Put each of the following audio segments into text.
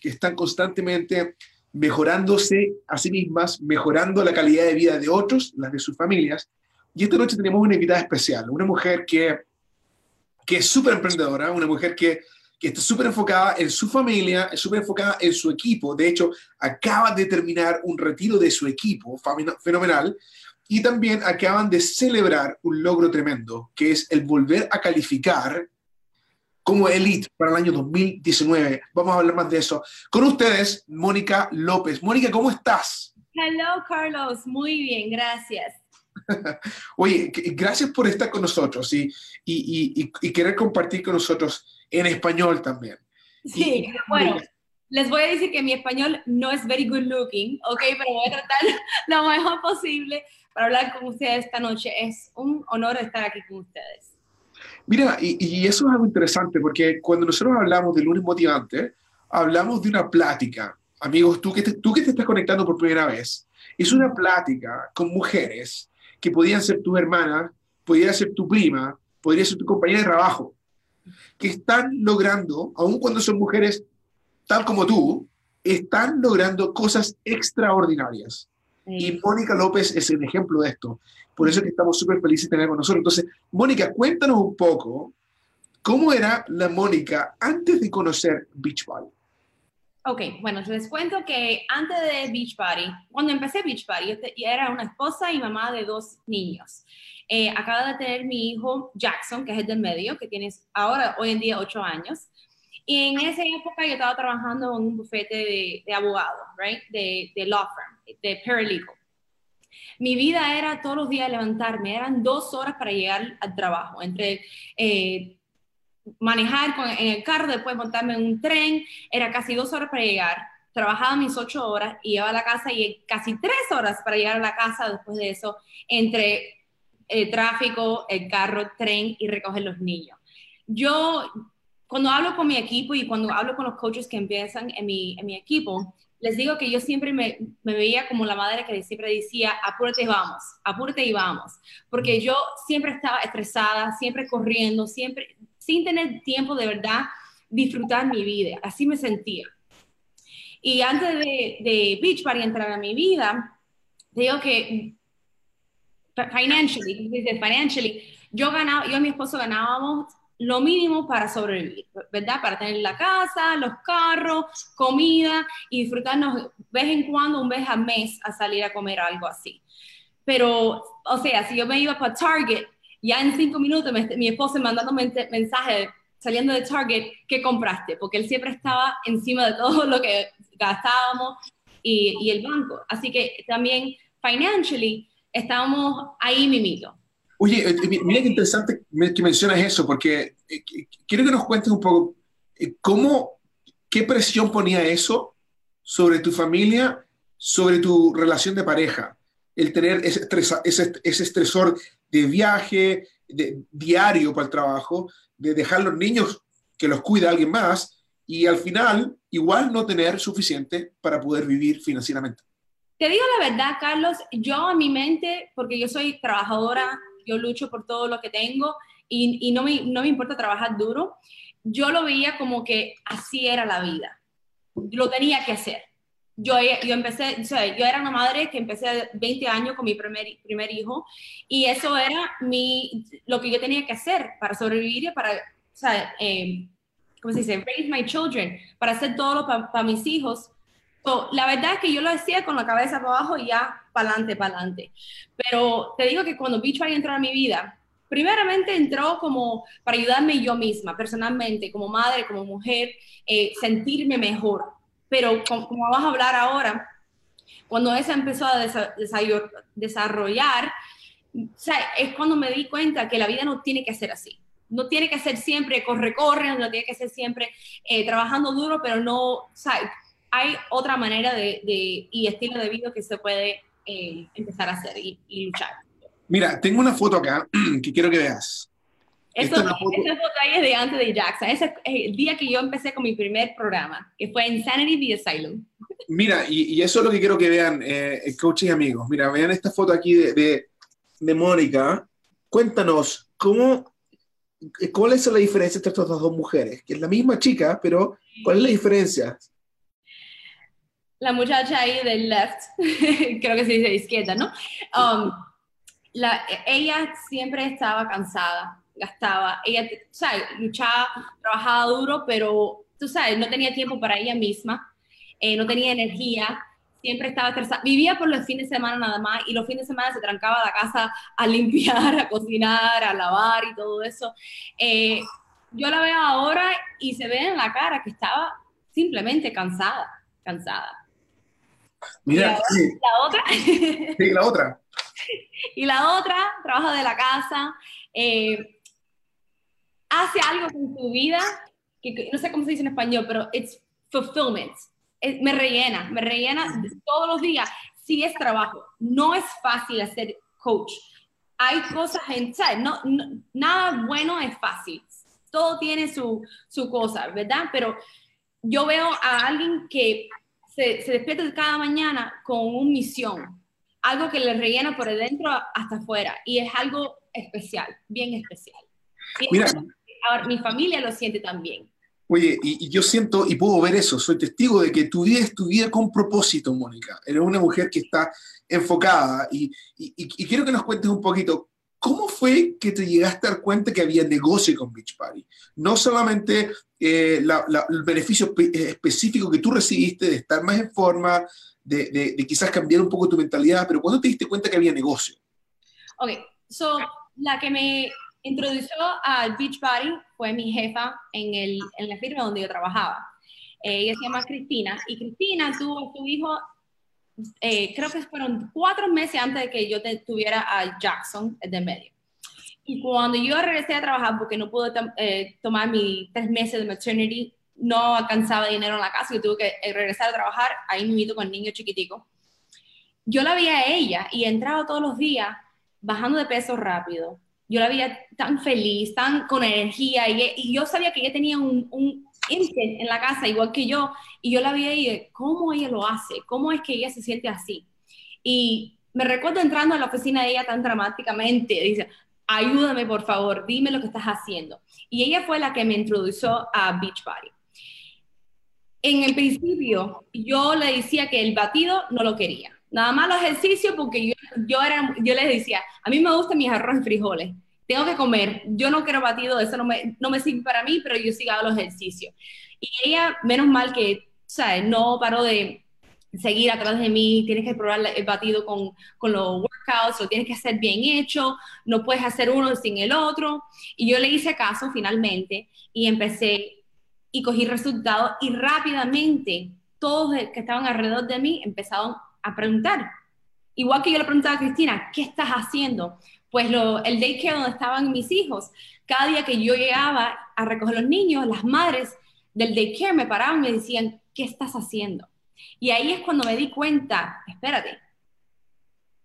que están constantemente mejorándose a sí mismas, mejorando la calidad de vida de otros, las de sus familias. Y esta noche tenemos una invitada especial, una mujer que, que es súper emprendedora, una mujer que, que está súper enfocada en su familia, súper enfocada en su equipo. De hecho, acaba de terminar un retiro de su equipo fenomenal. Y también acaban de celebrar un logro tremendo, que es el volver a calificar como Elite para el año 2019. Vamos a hablar más de eso. Con ustedes, Mónica López. Mónica, ¿cómo estás? Hello, Carlos. Muy bien, gracias. Oye, gracias por estar con nosotros y, y, y, querer compartir con nosotros en español también. Sí, bueno, les voy a decir que mi español no es very good looking, ¿ok? Pero voy a tratar lo mejor posible para hablar con ustedes esta noche. Es un honor estar aquí con ustedes. Mira, y, eso es algo interesante porque cuando nosotros hablamos de lunes motivante, hablamos de una plática. Amigos, tú que, te, tú que te estás conectando por primera vez, es una plática con mujeres que podían ser tus hermanas, podría ser tu prima, podría ser tu compañera de trabajo, que están logrando, aun cuando son mujeres tal como tú, están logrando cosas extraordinarias. Y Mónica López es el ejemplo de esto. Por eso es que estamos súper felices de tener con nosotros. Entonces, Mónica, cuéntanos un poco cómo era la Mónica antes de conocer Beachbody. Ok, bueno, les cuento que antes de Beachbody, cuando empecé Beachbody, yo era una esposa y mamá de dos niños. Eh, acaba de tener mi hijo Jackson, que es el del medio, que tiene ahora, hoy en día, ocho años. Y en esa época yo estaba trabajando en un bufete de, de abogados, right? De, de law firm, de paralegal mi vida era todos los días levantarme, eran dos horas para llegar al trabajo, entre eh, manejar en el carro, después montarme en un tren, era casi dos horas para llegar. Trabajaba mis ocho horas y iba a la casa y casi tres horas para llegar a la casa después de eso, entre el tráfico, el carro, tren y recoger los niños. Yo, cuando hablo con mi equipo y cuando hablo con los coaches que empiezan en mi, en mi equipo, les digo que yo siempre me, veía como la madre que siempre decía, apúrate y vamos, apúrate y vamos, porque yo siempre estaba estresada, siempre corriendo, siempre sin tener tiempo de verdad disfrutar mi vida, así me sentía. Y antes de, de Beach para entrar a mi vida, digo que financially, financially, yo ganaba, yo y mi esposo ganábamos lo mínimo para sobrevivir, ¿verdad? Para tener la casa, los carros, comida y disfrutarnos vez en cuando, un vez al mes, a salir a comer algo así. Pero, o sea, si yo me iba para Target, ya en cinco minutos mi esposo mandando mensajes saliendo de Target, ¿qué compraste? Porque él siempre estaba encima de todo lo que gastábamos y, y el banco. Así que también, financially, estábamos ahí mimito. Oye, eh, mira qué interesante que mencionas eso, porque eh, quiero que nos cuentes un poco eh, cómo, qué presión ponía eso sobre tu familia, sobre tu relación de pareja, el tener ese, ese, ese estresor de viaje, de, diario para el trabajo, de dejar los niños que los cuida alguien más y al final igual no tener suficiente para poder vivir financieramente. Te digo la verdad, Carlos, yo en mi mente, porque yo soy trabajadora yo lucho por todo lo que tengo y, no, me, no me importa trabajar duro, yo lo veía como que así era la vida, lo tenía que hacer. Yo, yo empecé, yo era una madre que empecé 20 años con mi primer, primer hijo y eso era mi, lo que yo tenía que hacer para sobrevivir y para, o sea, eh, ¿cómo se dice? Raise my children, para hacer todo para mis hijos la verdad es que yo lo hacía con la cabeza para abajo y ya para adelante, para adelante. Pero te digo que cuando Beachbody entró a mi vida, primeramente entró como para ayudarme yo misma, personalmente, como madre, como mujer, eh, sentirme mejor. Pero como, como, vamos a hablar ahora, cuando esa empezó a desarrollar, es cuando me di cuenta que la vida no tiene que ser así. No tiene que ser siempre corre, corre, no tiene que ser siempre eh, trabajando duro, pero no, ¿sabes? Hay otra manera de, y estilo de vida que se puede eh, empezar a hacer y, luchar. Mira, tengo una foto acá que quiero que veas. Esta foto... ahí es de antes de Jackson. Ese es el día que yo empecé con mi primer programa, que fue Insanity the Asylum. Mira, y, eso es lo que quiero que vean, eh, coaches y amigos. Mira, vean esta foto aquí de, de, de Mónica. Cuéntanos, ¿cómo, ¿cuál es la diferencia entre estas dos mujeres? Que es la misma chica, pero ¿cuál es la diferencia? La muchacha ahí del left, creo que se dice izquierda, ¿no? Um, la, ella siempre estaba cansada, gastaba, ella, ¿sabes? Luchaba, trabajaba duro, pero, tú sabes, no tenía tiempo para ella misma, eh, no tenía energía, siempre estaba estresada, vivía por los fines de semana nada más y los fines de semana se trancaba la casa a limpiar, a cocinar, a lavar y todo eso. Eh, yo la veo ahora y se ve en la cara que estaba simplemente cansada, cansada. Mira, la otra. Sí, la otra. y la otra trabaja de la casa, eh, hace algo con su vida, que no sé cómo se dice en español, pero it's fulfillment. me rellena, me rellena todos los días. Sí es trabajo, no es fácil hacer coach. Hay cosas en, No, nada bueno es fácil. Todo tiene su, su cosa, ¿verdad? Pero yo veo a alguien que se, se despierta cada mañana con una misión, algo que le rellena por dentro hasta afuera y es algo especial, bien especial. Mira, ahora, mi familia lo siente también. Oye, y, yo siento y puedo ver eso, soy testigo de que tu vida es tu vida con propósito, Mónica. Eres una mujer que está enfocada y, y, quiero que nos cuentes un poquito ¿Cómo fue que te llegaste a dar cuenta que había negocio con Beach Party? No solamente eh, el beneficio eh, específico que tú recibiste de estar más en forma, de, quizás cambiar un poco tu mentalidad, pero ¿cuándo te diste cuenta que había negocio? Ok, so la que me introdujo al Beach Party fue mi jefa en, el, en la firma donde yo trabajaba. ella se llama Cristina y Cristina tuvo a su hijo eh, creo que fueron cuatro meses antes de que yo tuviera a Jackson de medio. Y cuando yo regresé a trabajar, porque no pude eh, tomar mis tres meses de maternity, no alcanzaba dinero en la casa, y tuve que eh, regresar a trabajar ahí mismo con el niño chiquitico. Yo la veía a ella y entraba todos los días bajando de peso rápido. Yo la veía tan feliz, tan con energía, y, yo sabía que ella tenía un, un en la casa, igual que yo, y yo la vi ahí cómo ella lo hace, cómo es que ella se siente así. Y me recuerdo entrando a la oficina de ella tan dramáticamente, dice, ayúdame por favor, dime lo que estás haciendo. Y ella fue la que me introdujo a Beachbody. En el principio, yo le decía que el batido no lo quería. Nada más los ejercicios, porque yo, yo, era, yo les decía, a mí me gustan mis arroz y frijoles tengo que comer, yo no quiero batido, eso no me, no me sirve para mí, pero yo sí hago los ejercicios. Y ella, menos mal que, ¿sabes? No paró de seguir atrás de mí, tienes que probar el batido con, con los workouts, lo tienes que hacer bien hecho, no puedes hacer uno sin el otro. Y yo le hice caso finalmente y empecé y cogí resultados y rápidamente todos que estaban alrededor de mí empezaron a preguntar. Igual que yo le preguntaba a Cristina, ¿qué estás haciendo? Pues lo, el daycare donde estaban mis hijos, cada día que yo llegaba a recoger los niños, las madres del daycare me paraban y me decían, ¿qué estás haciendo? Y ahí es cuando me di cuenta, espérate.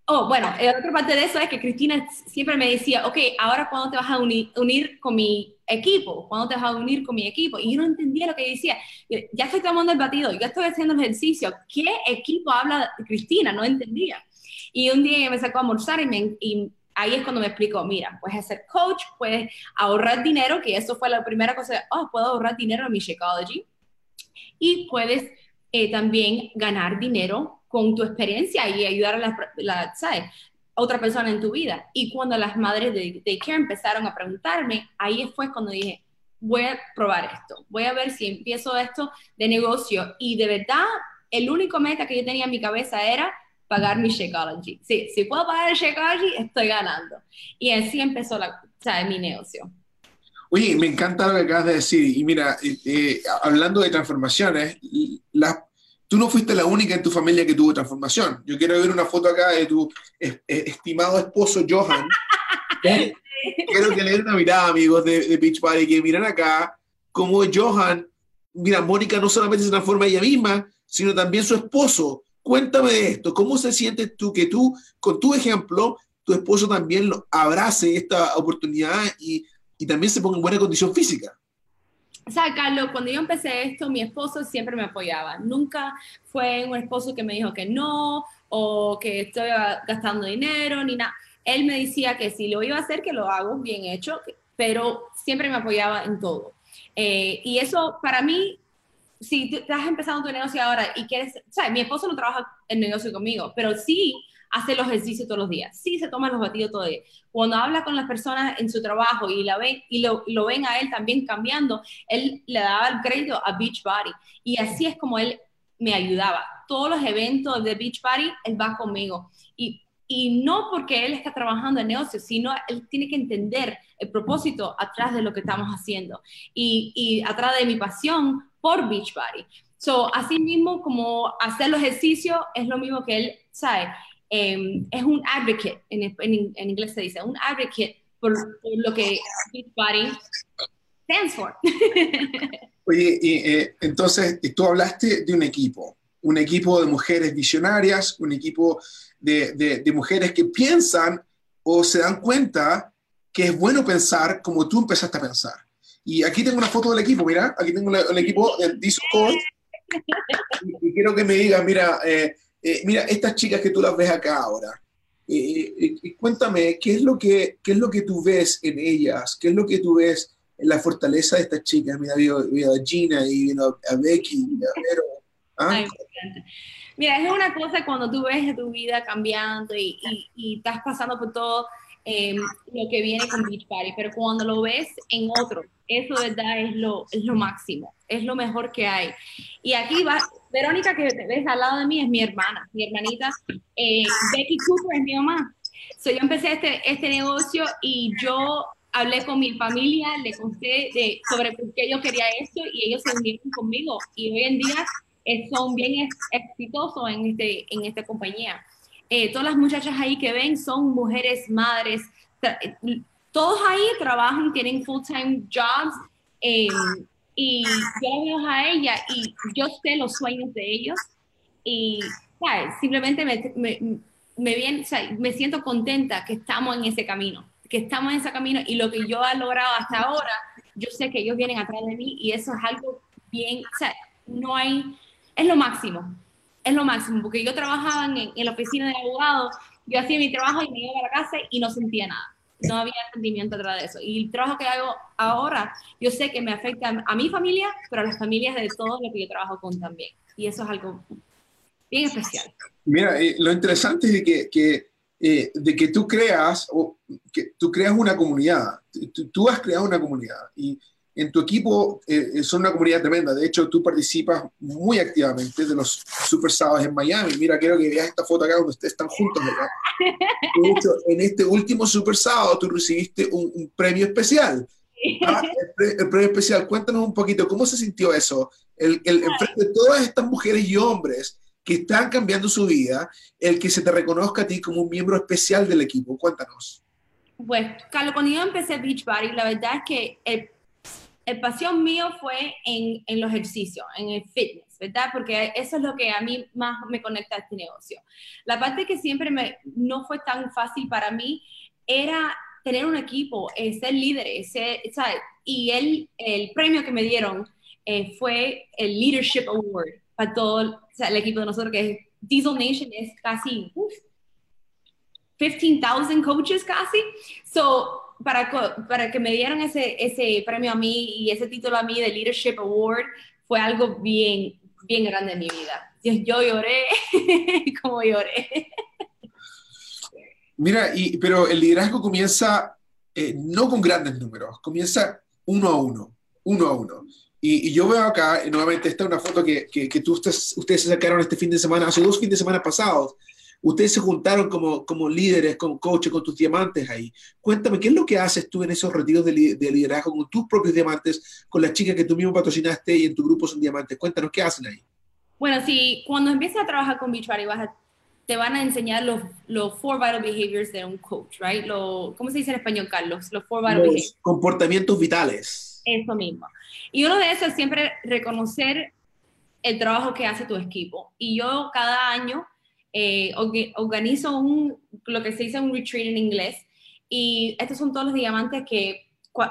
Oh, bueno, la otra parte de eso es que Cristina siempre me decía, ok, ahora cuándo te vas a unir, unir con mi equipo, cuándo te vas a unir con mi equipo. Y yo no entendía lo que decía. Ya estoy tomando el batido, ya estoy haciendo el ejercicio. ¿Qué equipo habla Cristina? No entendía. Y un día me sacó a almorzar y, me, y ahí es cuando me explicó, mira, puedes ser coach, puedes ahorrar dinero, que eso fue la primera cosa, oh, puedo ahorrar dinero en mi Shakeology, y puedes eh, también ganar dinero con tu experiencia y ayudar a la, la ¿sabes? otra persona en tu vida. Y cuando las madres de, de Care empezaron a preguntarme, ahí fue cuando dije, voy a probar esto, voy a ver si empiezo esto de negocio. Y de verdad, el único meta que yo tenía en mi cabeza era pagar mi Shakeology. Sí, si puedo pagar el Shakeology, estoy ganando. Y así empezó la, o mi negocio. Oye, me encanta lo que acabas de decir. Y mira, eh, eh, hablando de transformaciones, la, tú no fuiste la única en tu familia que tuvo transformación. Yo quiero ver una foto acá de tu estimado esposo Johan. quiero que le den una mirada, amigos de, de Beach Party, que miran acá cómo Johan, mira, Mónica no solamente se transforma ella misma, sino también su esposo Cuéntame de esto, ¿cómo se siente tú que tú, con tu ejemplo, tu esposo también lo abrace esta oportunidad y, y también se ponga en buena condición física? O sea, Carlos, cuando yo empecé esto, mi esposo siempre me apoyaba. Nunca fue un esposo que me dijo que no o que estoy gastando dinero ni nada. Él me decía que si lo iba a hacer, que lo hago bien hecho, pero siempre me apoyaba en todo. Eh, y eso para mí si tú estás empezando tu negocio ahora y quieres, ¿sabes? Mi esposo no trabaja el negocio conmigo, pero sí hace los ejercicios todos los días, sí se toma los batidos todo el día. Cuando habla con las personas en su trabajo y, la ven, y lo, lo ven a él también cambiando, él le daba el crédito a Beachbody. Y así es como él me ayudaba. Todos los eventos de Beachbody, él va conmigo. Y, y no porque él está trabajando en negocio, sino él tiene que entender el propósito atrás de lo que estamos haciendo y, y atrás de mi pasión por Beachbody. So, así mismo como hacer los ejercicios es lo mismo que él sabe. Em, es un advocate, en, en, inglés se dice, un advocate por, lo que Beachbody stands for. Oye, y, eh, entonces tú hablaste de un equipo, un equipo de mujeres visionarias, un equipo de, de, mujeres que piensan o se dan cuenta que es bueno pensar como tú empezaste a pensar. Y aquí tengo una foto del equipo, mira, aquí tengo el equipo del Discord. Y, quiero que me digas, mira, eh, eh, mira, estas chicas que tú las ves acá ahora, eh, cuéntame, ¿qué es, lo que, ¿qué es lo que tú ves en ellas? ¿Qué es lo que tú ves en la fortaleza de estas chicas? Mira, veo, a Gina y a Becky, a Vero. ¿ah? Mira, es una cosa cuando tú ves tu vida cambiando y, y, estás pasando por todo em, lo que viene con Beach Party, pero cuando lo ves en otro, eso de verdad es lo, es lo máximo, es lo mejor que hay. Y aquí va, Verónica, que te ves al lado de mí, es mi hermana, mi hermanita. Eh, Becky Cooper es mi mamá. So, yo empecé este, este negocio y yo hablé con mi familia, le conté de, sobre por qué yo quería esto y ellos se unieron conmigo. Y hoy en día eh, son bien exitosos en, este, en esta compañía. Eh, todas las muchachas ahí que ven son mujeres, madres, todos ahí trabajan, tienen full-time jobs. Eh, y yo veo a ella y yo sé los sueños de ellos. Y simplemente me, me, me, bien, me siento contenta que estamos en ese camino, que estamos en ese camino y lo que yo he logrado hasta ahora, yo sé que ellos vienen atrás de mí y eso es algo bien, o sea, no hay, es lo máximo, es lo máximo, porque yo trabajaba en, en la oficina de abogado, yo hacía mi trabajo y me iba a la casa y no sentía nada no había sentimiento atrás de eso. Y el trabajo que hago ahora, yo sé que me afecta a mi familia, pero a las familias de todos los que yo trabajo con también. Y eso es algo bien especial. Mira, eh, lo interesante es que, que eh, de que tú creas, o que tú creas una comunidad. Tú, tú has creado una comunidad. Y en tu equipo eh, son una comunidad tremenda. De hecho, tú participas muy activamente de los Super Sábados en Miami. Mira, quiero que veas esta foto acá donde ustedes están juntos. De hecho, en este último Super Sábado tú recibiste un, premio especial. Ah, el, premio especial. Cuéntanos un poquito, ¿cómo se sintió eso? El, el, frente de todas estas mujeres y hombres que están cambiando su vida, el que se te reconozca a ti como un miembro especial del equipo. Cuéntanos. Pues, Carlos, cuando yo empecé Beachbody, la verdad es que el el pasión mío fue en, en, los ejercicios, en el fitness, ¿verdad? Porque eso es lo que a mí más me conecta a este negocio. La parte que siempre me, no fue tan fácil para mí era tener un equipo, eh, ser líder, ser, ¿sabes? y el, premio que me dieron eh, fue el Leadership Award para todo el equipo de nosotros, que es Diesel Nation, es casi 15,000 coaches casi. So, para, para que me dieran ese, ese premio a mí y ese título a mí de Leadership Award fue algo bien, bien grande en mi vida. Yo lloré como lloré. Mira, y, pero el liderazgo comienza eh, no con grandes números, comienza uno a uno, uno a uno. Y, yo veo acá, nuevamente, esta es una foto que, que, que tú, ustedes, ustedes se sacaron este fin de semana, hace dos fines de semana pasados, Ustedes se juntaron como, como líderes, como coaches, con tus diamantes ahí. Cuéntame, ¿qué es lo que haces tú en esos retiros de, liderazgo con tus propios diamantes, con las chicas que tú mismo patrocinaste y en tu grupo son diamantes? Cuéntanos, ¿qué hacen ahí? Bueno, si cuando empiezas a trabajar con Beachbody vas te van a enseñar los, los four vital behaviors de un coach, right? Lo, ¿Cómo se dice en español, Carlos? Los four vital behaviors. Comportamientos vitales. Eso mismo. Y uno de esos es siempre reconocer el trabajo que hace tu equipo. Y yo cada año eh, organizo un, lo que se dice un retreat en inglés y estos son todos los diamantes que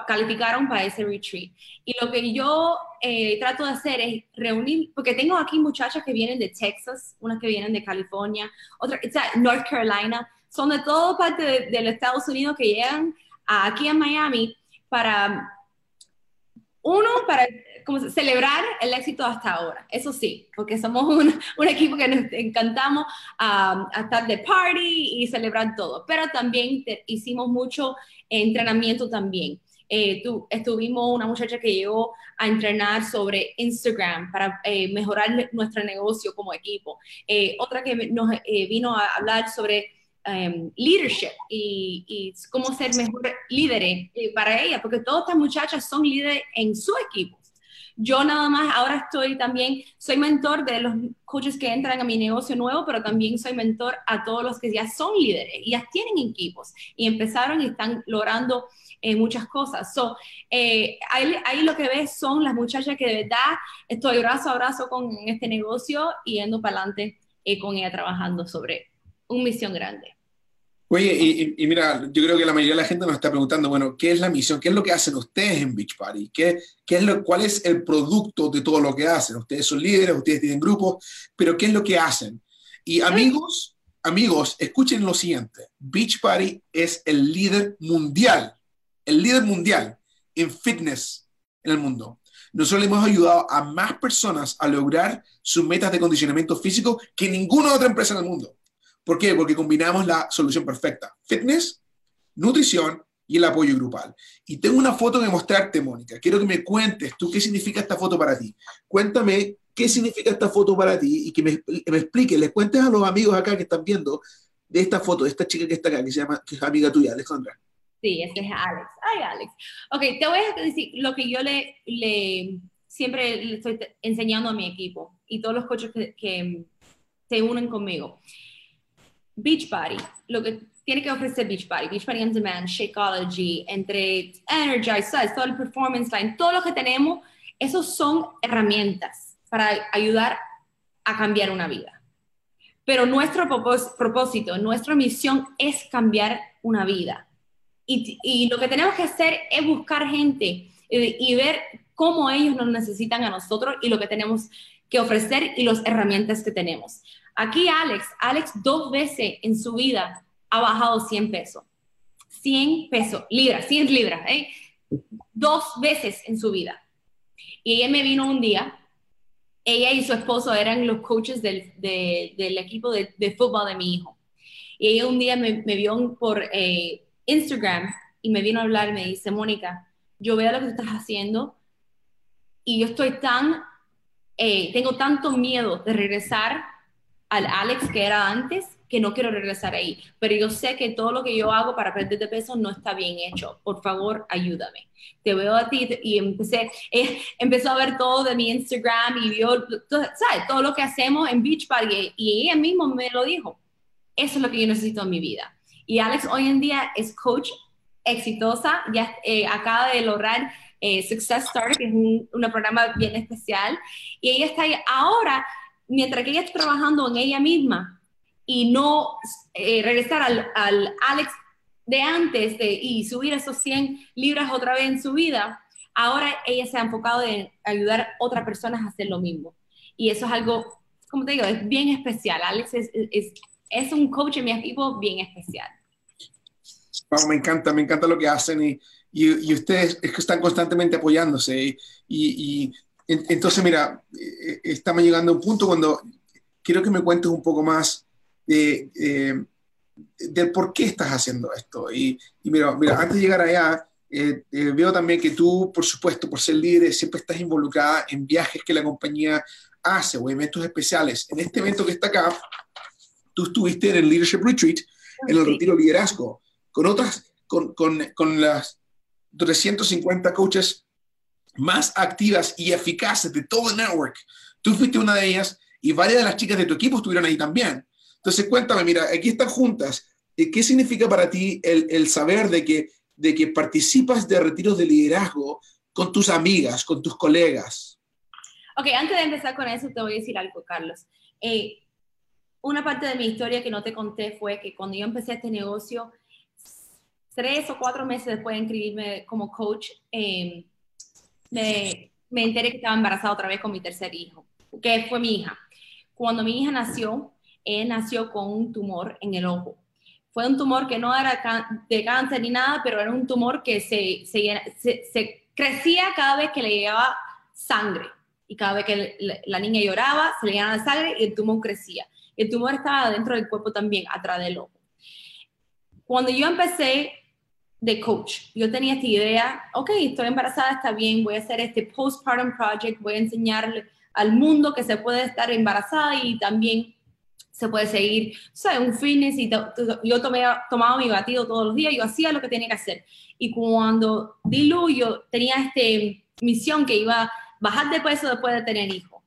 calificaron para ese retreat. Y lo que yo eh, trato de hacer es reunir, porque tengo aquí muchachas que vienen de Texas, unas que vienen de California, otras, North Carolina, son de toda parte de, los Estados Unidos que llegan aquí a Miami para Uno, para como celebrar el éxito hasta ahora, eso sí, porque somos un, un equipo que nos encantamos a estar de party y celebrar todo, pero también hicimos mucho entrenamiento también. Eh, tu, estuvimos una muchacha que llegó a entrenar sobre Instagram para eh, mejorar nuestro negocio como equipo. Eh, otra que nos vino a hablar sobre um, leadership y, y, cómo ser mejor líderes eh, para ella, porque todas estas muchachas son líderes en su equipo. Yo nada más ahora estoy también, soy mentor de los coaches que entran a mi negocio nuevo, pero también soy mentor a todos los que ya son líderes ya tienen equipos y empezaron y están logrando eh, muchas cosas. So, eh, ahí, ahí, lo que ves son las muchachas que de verdad estoy brazo a brazo con este negocio y yendo para adelante eh, con ella trabajando sobre una misión grande. Oye, y, mira, yo creo que la mayoría de la gente nos está preguntando, bueno, ¿qué es la misión? ¿Qué es lo que hacen ustedes en Beach Party? ¿Qué, qué es lo, ¿Cuál es el producto de todo lo que hacen? Ustedes son líderes, ustedes tienen grupos, pero ¿qué es lo que hacen? Y amigos, amigos, escuchen lo siguiente. Beach Party es el líder mundial, el líder mundial en fitness en el mundo. Nosotros le hemos ayudado a más personas a lograr sus metas de condicionamiento físico que ninguna otra empresa en el mundo. ¿Por qué? Porque combinamos la solución perfecta. Fitness, nutrición y el apoyo grupal. Y tengo una foto que mostrarte, Mónica. Quiero que me cuentes tú qué significa esta foto para ti. Cuéntame qué significa esta foto para ti y que me, me expliques, les cuentes a los amigos acá que están viendo de esta foto, de esta chica que está acá, que se llama, que es amiga tuya, Alejandra. Sí, este es Alex. Ay, Alex. Ok, te voy a decir lo que yo le, le siempre le estoy enseñando a mi equipo y todos los coaches que, que se unen conmigo. Beachbody, lo que tiene que ofrecer Beachbody, Beachbody On Demand, Shakeology, entre Energize, todo el Performance Line, todo lo que tenemos, esos son herramientas para ayudar a cambiar una vida. Pero nuestro propósito, nuestra misión es cambiar una vida. Y, y lo que tenemos que hacer es buscar gente y, y ver cómo ellos nos necesitan a nosotros y lo que tenemos que ofrecer y las herramientas que tenemos. Aquí Alex, Alex dos veces en su vida ha bajado 100 pesos. 100 pesos, libras, 100 libras, ¿eh? Dos veces en su vida. Y ella me vino un día, ella y su esposo eran los coaches del, equipo de, fútbol de mi hijo. Y ella un día me, me vio por eh, Instagram y me vino a hablar me dice, Mónica, yo veo lo que tú estás haciendo y yo estoy tan, eh, tengo tanto miedo de regresar al Alex que era antes, que no quiero regresar ahí. Pero yo sé que todo lo que yo hago para perder de peso no está bien hecho. Por favor, ayúdame. Te veo a ti y empecé, eh, empezó a ver todo de mi Instagram y vio, ¿sabes? Todo lo que hacemos en Beach Party y ella mismo me lo dijo. Eso es lo que yo necesito en mi vida. Y Alex hoy en día es coach exitosa, ya eh, acaba de lograr eh, Success Starter, que es un, un programa bien especial. Y ella está ahí ahora mientras que ella está trabajando en ella misma y no eh, regresar al, al, Alex de antes de, y subir esos 100 libras otra vez en su vida, ahora ella se ha enfocado en ayudar a otras personas a hacer lo mismo. Y eso es algo, como te digo, es bien especial. Alex es, es, es un coach en mi equipo bien especial. me encanta, me encanta lo que hacen y, y, y ustedes es que están constantemente apoyándose y, y, entonces, mira, eh, estamos llegando a un punto cuando quiero que me cuentes un poco más de, eh, del por qué estás haciendo esto. Y, mira, mira, antes de llegar allá, eh, veo también que tú, por supuesto, por ser líder, siempre estás involucrada en viajes que la compañía hace o eventos especiales. En este evento que está acá, tú estuviste en el Leadership Retreat, en el retiro liderazgo, con otras, con, con, con las 350 coaches más activas y eficaces de todo el network. Tú fuiste una de ellas y varias de las chicas de tu equipo estuvieron ahí también. Entonces, cuéntame, mira, aquí están juntas. ¿Qué significa para ti el, el saber de que, de que participas de retiros de liderazgo con tus amigas, con tus colegas? Ok, antes de empezar con eso, te voy a decir algo, Carlos. Eh, una parte de mi historia que no te conté fue que cuando yo empecé este negocio, tres o cuatro meses después de inscribirme como coach, eh, me, me enteré que estaba embarazada otra vez con mi tercer hijo, que fue mi hija. Cuando mi hija nació, ella nació con un tumor en el ojo. Fue un tumor que no era de cáncer ni nada, pero era un tumor que se, se, se, crecía cada vez que le llegaba sangre. Y cada vez que la niña lloraba, se le llegaba la sangre y el tumor crecía. El tumor estaba dentro del cuerpo también, atrás del ojo. Cuando yo empecé de coach, yo tenía esta idea, ok, estoy embarazada, está bien, voy a hacer este postpartum project, voy a enseñarle al mundo que se puede estar embarazada y también se puede seguir, o sea, un fitness y yo tomé, tomaba mi batido todos los días, yo hacía lo que tenía que hacer. Y cuando di yo tenía esta misión que iba a bajar de peso después de tener hijo.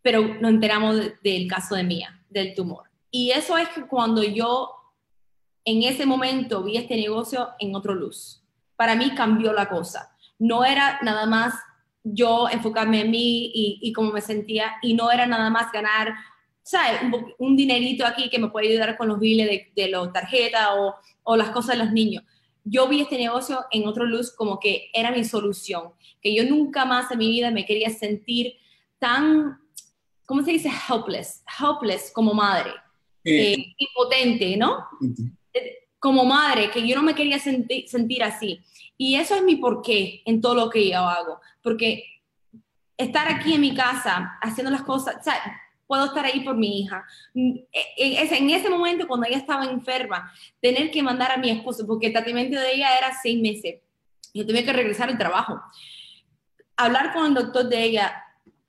Pero nos enteramos del caso de Mía, del tumor. Y eso es que cuando yo en ese momento vi este negocio en otro luz. Para mí cambió la cosa. No era nada más yo enfocarme en mí y, y cómo me sentía, y no era nada más ganar ¿sabes? Un, un, dinerito aquí que me puede ayudar con los biles de, de la tarjeta o, o, las cosas de los niños. Yo vi este negocio en otro luz como que era mi solución, que yo nunca más en mi vida me quería sentir tan, ¿cómo se dice? Helpless, helpless como madre, eh, eh, impotente, ¿no? Eh, como madre, que yo no me quería sentir, sentir así. Y eso es mi porqué en todo lo que yo hago, porque estar aquí en mi casa haciendo las cosas, ¿sabes? puedo estar ahí por mi hija. Mm, e, e, en ese momento, cuando ella estaba enferma, tener que mandar a mi esposo, porque el tratamiento de ella era seis meses, yo tenía que regresar al trabajo. Hablar con el doctor de ella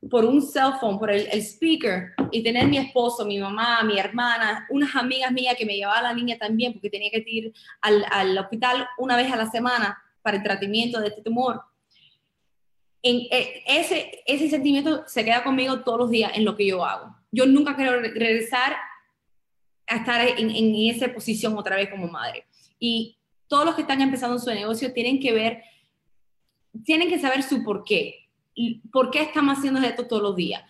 por un cell phone, por el, speaker, y tener mi esposo, mi mamá, mi hermana, unas amigas mías que me llevaban a la niña también, porque tenía que ir al, al hospital una vez a la semana para el tratamiento de este tumor en, eh, ese, ese sentimiento se queda conmigo todos los días en lo que yo hago. Yo nunca quiero regresar a estar en, en esa posición otra vez como madre. Y todos los que están empezando su negocio tienen que ver, tienen que saber su por qué. Por qué estamos haciendo esto todos los días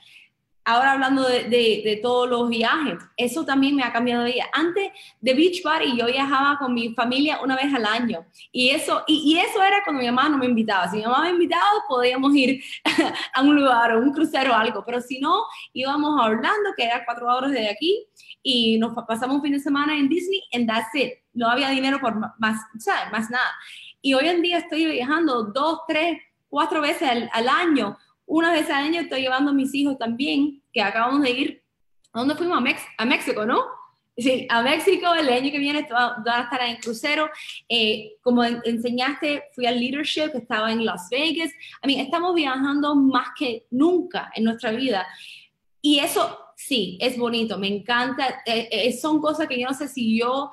ahora hablando de, todos los viajes, eso también me ha cambiado de vida. Antes de Beach Party yo viajaba con mi familia una vez al año y eso, y, eso era cuando mi mamá no me invitaba. Si mi mamá me invitaba podíamos ir a un lugar o un crucero o algo, pero si no, íbamos a Orlando, que era cuatro horas de aquí, y nos pasamos un fin de semana en Disney and that's it. No había dinero por más. Más nada. Y hoy en día estoy viajando dos, tres, cuatro veces al, al año una vez al año estoy llevando a mis hijos también, que acabamos de ir, ¿a dónde fuimos? A, México, ¿no? Sí, a México el año que viene van a estar en crucero. Eh, como enseñaste, fui al leadership estaba en Las Vegas. A mí, estamos viajando más que nunca en nuestra vida. Y eso sí, es bonito, me encanta. Eh, eh, son cosas que yo no sé si yo,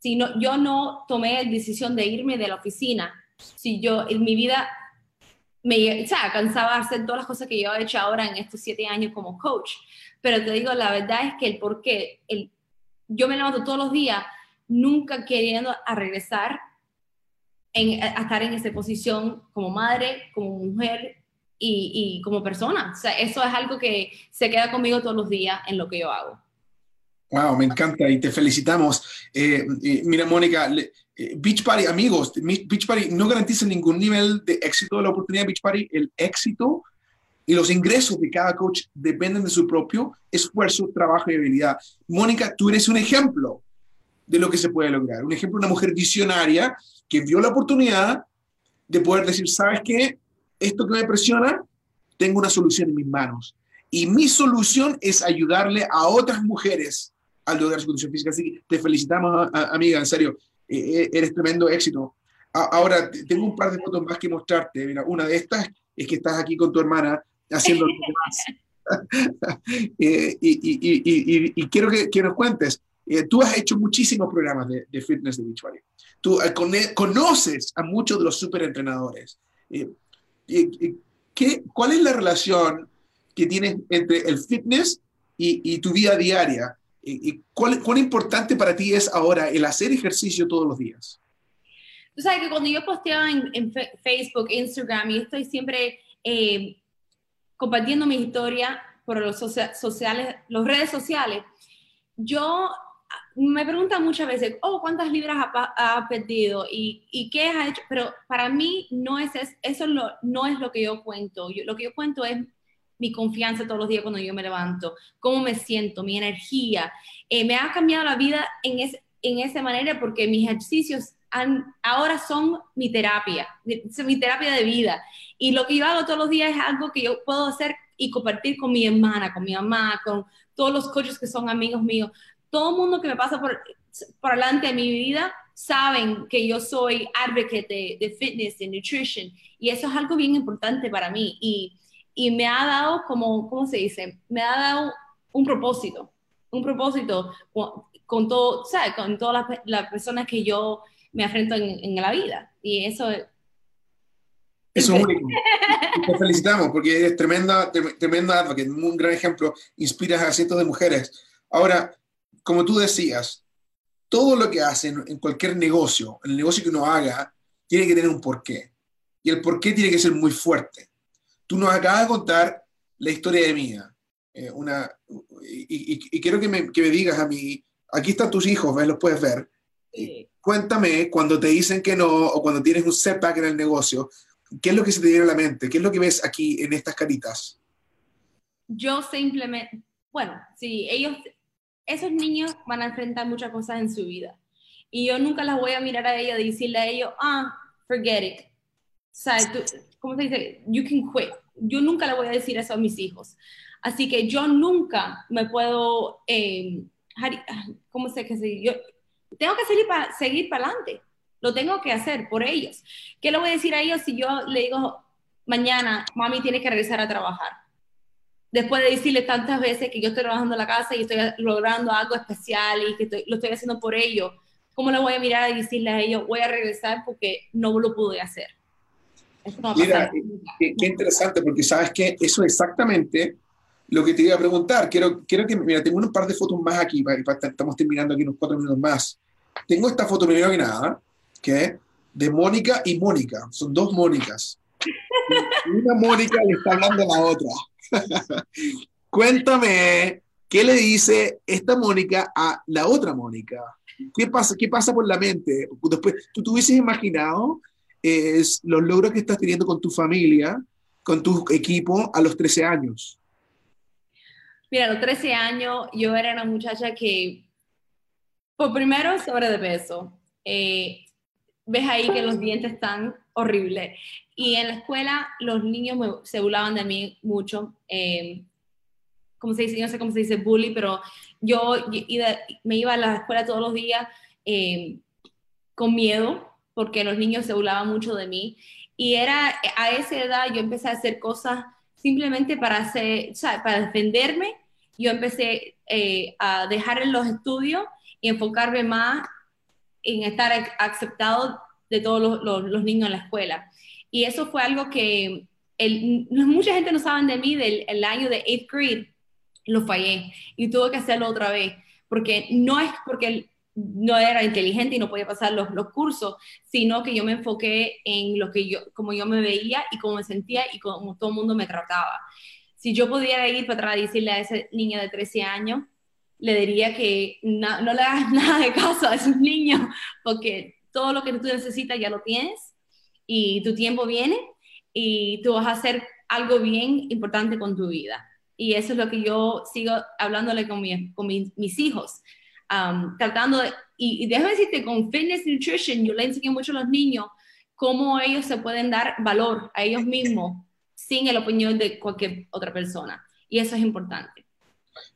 si no, yo no tomé la decisión de irme de la oficina, si yo en mi vida me o sea, cansaba de hacer todas las cosas que yo he hecho ahora en estos siete años como coach. Pero te digo, la verdad es que el por qué, el, yo me levanto todos los días nunca queriendo a regresar en, a estar en esa posición como madre, como mujer y, como persona. O sea, eso es algo que se queda conmigo todos los días en lo que yo hago. Wow, me encanta y te felicitamos. Eh, eh, mira, Mónica, Beach Party, amigos, Beach Party no garantiza ningún nivel de éxito de la oportunidad Beach Party. El éxito y los ingresos de cada coach dependen de su propio esfuerzo, trabajo y habilidad. Mónica, tú eres un ejemplo de lo que se puede lograr. Un ejemplo de una mujer visionaria que vio la oportunidad de poder decir, ¿sabes qué? Esto que me presiona, tengo una solución en mis manos. Y mi solución es ayudarle a otras mujeres a lograr su condición física. Así que te felicitamos, amiga, en serio. Eh, eh, eres tremendo éxito. ahora, tengo un par de fotos más que mostrarte. Mira, una de estas es que estás aquí con tu hermana haciendo lo demás. eh, y, y, y, y, quiero que, que nos cuentes. Eh, tú has hecho muchísimos programas de, de fitness de Beachbody. Tú conoces a muchos de los superentrenadores. ¿qué, ¿Cuál es la relación que tienes entre el fitness y, tu vida diaria? ¿Y cuál, cuán importante para ti es ahora el hacer ejercicio todos los días? Tú sabes que cuando yo posteaba en, Facebook, Instagram, y estoy siempre eh, compartiendo mi historia por los sociales, las redes sociales, yo me preguntan muchas veces, oh, ¿cuántas libras ha, perdido? ¿Y, ¿Y, qué has hecho? Pero para mí no es, eso no es lo que yo cuento. lo que yo cuento es mi confianza todos los días cuando yo me levanto, cómo me siento, mi energía. Eh, me ha cambiado la vida en, en esa manera porque mis ejercicios ahora son mi terapia, mi terapia de vida. Y lo que yo hago todos los días es algo que yo puedo hacer y compartir con mi hermana, con mi mamá, con todos los coaches que son amigos míos. Todo el mundo que me pasa por, por delante de mi vida saben que yo soy advocate de, fitness, de nutrition, y eso es algo bien importante para mí. Y, y me ha dado como, ¿cómo se dice? Me ha dado un propósito, un propósito con, todo, ¿sabes? Con todas las, personas que yo me enfrento en, la vida. Y eso es... Eso es único. Te felicitamos porque eres tremenda, tremenda un gran ejemplo, inspiras a cientos de mujeres. Ahora, como tú decías, todo lo que hacen en cualquier negocio, en el negocio que uno haga, tiene que tener un porqué. Y el porqué tiene que ser muy fuerte. Tú nos acabas de contar la historia de Mía. Eh, una, y, quiero que me, que me, digas a mí, aquí están tus hijos, ¿ves? los puedes ver. Cuéntame cuando te dicen que no o cuando tienes un setback en el negocio, ¿qué es lo que se te viene a la mente? ¿Qué es lo que ves aquí en estas caritas? Yo simplemente, bueno, sí, ellos esos niños van a enfrentar muchas cosas en su vida. Y yo nunca las voy a mirar a ellos y decirle a ellos, ah, forget it. O sea, ¿cómo se dice? You can quit. Yo nunca le voy a decir eso a mis hijos. Así que yo nunca me puedo, eh, ¿cómo se dice? Yo tengo que seguir para seguir para adelante. Lo tengo que hacer por ellos. ¿Qué le voy a decir a ellos si yo le digo mañana, mami tiene que regresar a trabajar? después de decirle tantas veces que yo estoy trabajando en la casa y estoy logrando algo especial y que lo estoy haciendo por ello, ¿cómo le voy a mirar y decirle a ellos, voy a regresar porque no lo pude hacer? Mira, qué, interesante, porque sabes que eso es exactamente lo que te iba a preguntar. Quiero, quiero que, mira, tengo un par de fotos más aquí, estamos terminando aquí unos cuatro minutos más. Tengo esta foto primero que nada, que de Mónica y Mónica, son dos Mónicas. Una Mónica le está hablando a la otra. Cuéntame, ¿qué le dice esta Mónica a la otra Mónica? ¿Qué pasa, qué pasa por la mente? Después, ¿tú te hubieses imaginado es, los logros que estás teniendo con tu familia, con tu equipo a los 13 años? Mira, a los 13 años yo era una muchacha que, por primero, sobre de peso. Eh, ves ahí que los dientes están horribles. Y en la escuela los niños se burlaban de mí mucho. Eh, como se dice, no sé cómo se dice bully, pero yo me iba a la escuela todos los días eh, con miedo porque los niños se burlaban mucho de mí. Y era a esa edad yo empecé a hacer cosas simplemente para, hacer, para defenderme. Yo empecé eh, a dejar los estudios y enfocarme más en estar aceptado de todos los, niños en la escuela. Y eso fue algo que el, mucha gente no sabe de mí del el año de 8th grade, lo fallé y tuve que hacerlo otra vez, porque no es porque no era inteligente y no podía pasar los, los, cursos, sino que yo me enfoqué en lo que yo, como yo me veía y cómo me sentía y cómo todo el mundo me trataba. Si yo pudiera ir para atrás y decirle a esa niña de 13 años, le diría que no, no le hagas nada de caso a esos niños, porque todo lo que tú necesitas ya lo tienes y tu tiempo viene y tú vas a hacer algo bien importante con tu vida. Y eso es lo que yo sigo hablándole con, con mis hijos, tratando de, y, y, déjame decirte, con Fitness Nutrition yo le enseño mucho a los niños cómo ellos se pueden dar valor a ellos mismos sin el opinión de cualquier otra persona. Y eso es importante.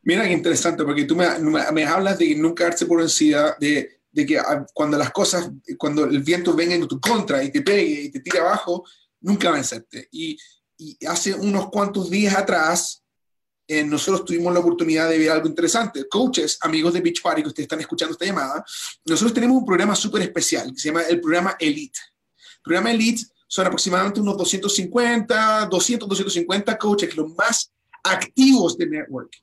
Mira qué interesante, porque tú me, me hablas de nunca darse por vencida, de de que ah, cuando las cosas, cuando el viento venga en tu contra y te pegue y te tire abajo, nunca vencerte. Y, y hace unos cuantos días atrás, eh, nosotros tuvimos la oportunidad de ver algo interesante. Coaches, amigos de Beach Party que ustedes están escuchando esta llamada, nosotros tenemos un programa súper especial que se llama el programa Elite. El programa Elite son aproximadamente unos 250, 200, 250 coaches, los más activos de Network.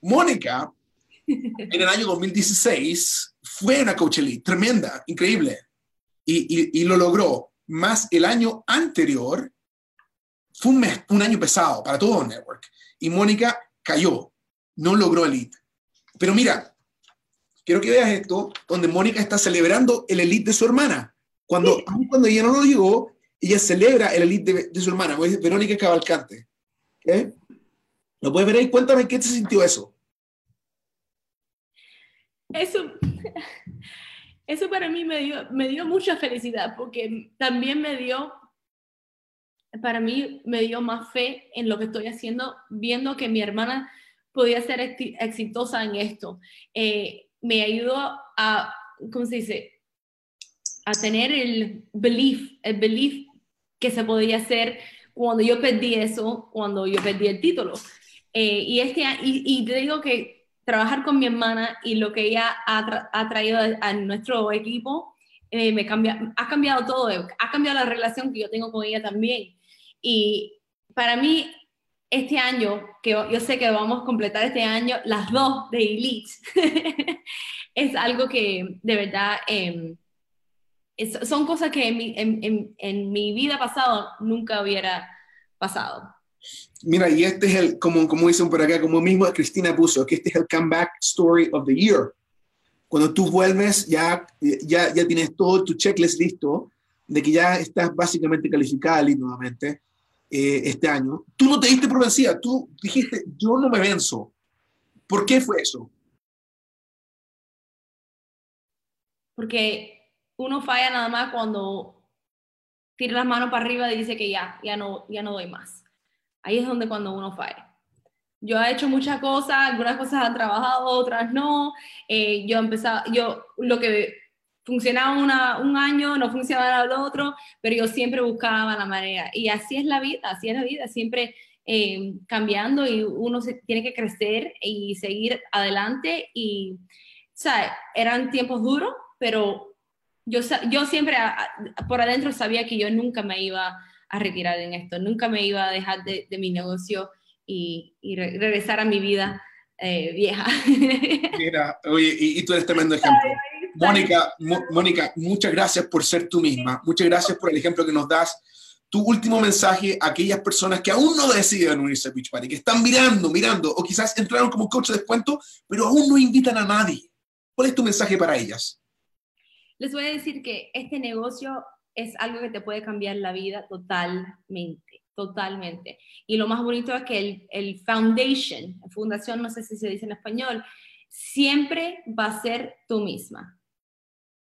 Mónica, en el año 2016, fue una coach elite tremenda, increíble, y, lo logró. Más el año anterior fue un, mes, un año pesado para todo network. Y Mónica cayó, no logró elite. Pero mira, quiero que veas esto, donde Mónica está celebrando el elite de su hermana. Cuando, cuando ella no lo llegó, ella celebra el elite de, su hermana, Verónica Cavalcante. ¿Lo puedes ver ahí? Cuéntame qué te sintió eso. Eso, eso para mí me dio, me dio mucha felicidad porque también me dio, para mí me dio más fe en lo que estoy haciendo, viendo que mi hermana podía ser exitosa en esto. Eh, me ayudó a, ¿cómo se dice? A tener el belief, el belief que se podía hacer cuando yo perdí eso, cuando yo perdí el título. Eh, y, este, y, y te digo que trabajar con mi hermana y lo que ella ha, traído a, nuestro equipo eh, me cambia, ha cambiado todo, ha cambiado la relación que yo tengo con ella también. Y para mí, este año, que yo sé que vamos a completar este año, las dos de Elite, es algo que de verdad em, son cosas que en mi, en mi vida pasada nunca hubiera pasado. Mira, y este es el, como, como dicen por acá, como mismo Cristina puso, que este es el comeback story of the year. Cuando tú vuelves, ya, ya, ya tienes todo tu checklist listo, de que ya estás básicamente calificada nuevamente eh, este año. Tú no te diste por vencida, tú dijiste, yo no me venzo. ¿Por qué fue eso? Porque uno falla nada más cuando tira las manos para arriba y dice que ya, ya no, ya no doy más Ahí es donde cuando uno falla. Yo he hecho muchas cosas, algunas cosas han trabajado, otras no. Eh, yo empezaba, yo lo que funcionaba una, un año, no funcionaba el otro, pero yo siempre buscaba la manera. Y así es la vida, así es la vida, siempre eh, cambiando y uno se, tiene que crecer y seguir adelante. Y, o sea, eran tiempos duros, pero yo, yo siempre por adentro sabía que yo nunca me iba a retirar en esto. Nunca me iba a dejar de, mi negocio y, regresar a mi vida eh, vieja. Mira, oye, y, tú eres tremendo ejemplo. Mónica, Mónica, muchas gracias por ser tú misma. Muchas gracias por el ejemplo que nos das. Tu último mensaje a aquellas personas que aún no deciden unirse a Beach Party, que están mirando, mirando, o quizás entraron como coach de descuento, pero aún no invitan a nadie. ¿Cuál es tu mensaje para ellas? Les voy a decir que este negocio es algo que te puede cambiar la vida totalmente, totalmente. Y lo más bonito es que el, el foundation, fundación, no sé si se dice en español, siempre va a ser tú misma.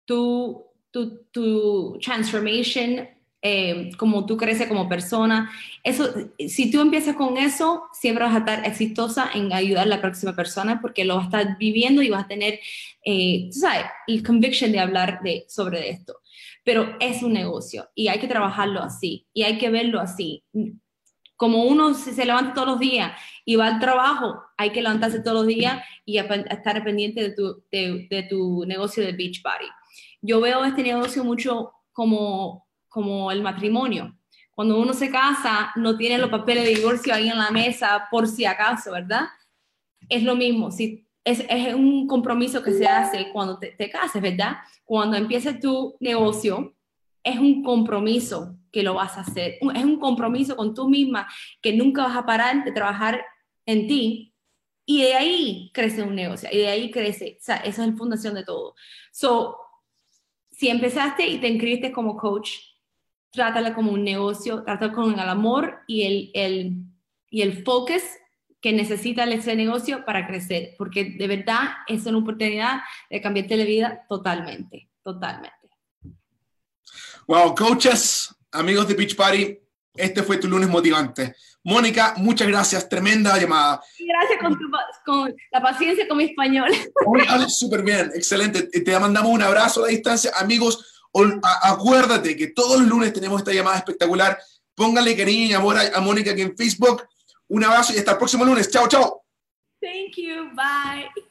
Tu, tu, tu transformation, eh, como tú creces como persona. Eso, si tú empiezas con eso, siempre vas a estar exitosa en ayudar a la próxima persona porque lo vas a estar viviendo y vas a tener, eh, tú sabes, el conviction de hablar de, sobre esto pero es un negocio y hay que trabajarlo así y hay que verlo así. Como uno se levanta todos los días y va al trabajo, hay que levantarse todos los días y estar pendiente de tu, de, tu negocio de Beach Party. Yo veo este negocio mucho como, como el matrimonio. Cuando uno se casa, no tiene los papeles de divorcio ahí en la mesa por si acaso, ¿verdad? Es lo mismo. Si es, es, un compromiso que se hace cuando te, te cases, ¿verdad? Cuando empieces tu negocio, es un compromiso que lo vas a hacer. Es un compromiso con tú misma que nunca vas a parar de trabajar en ti. Y de ahí crece un negocio, y de ahí crece, o sea, esa es la fundación de todo. So, si empezaste y te inscribiste como coach, trátala como un negocio, trátala con el amor y el, el, y el focus que necesita ese negocio para crecer, porque de verdad es una oportunidad de cambiarte la vida totalmente, totalmente. Wow, coaches, amigos de Beach Party, este fue tu lunes motivante. Mónica, muchas gracias, tremenda llamada. Gracias con, con la paciencia con mi español. Súper bien, excelente. Te mandamos un abrazo a la distancia. Amigos, acuérdate que todos los lunes tenemos esta llamada espectacular. Póngale cariño y amor a Mónica aquí en Facebook un abrazo y hasta el próximo lunes. Chao, chao. Thank you. Bye.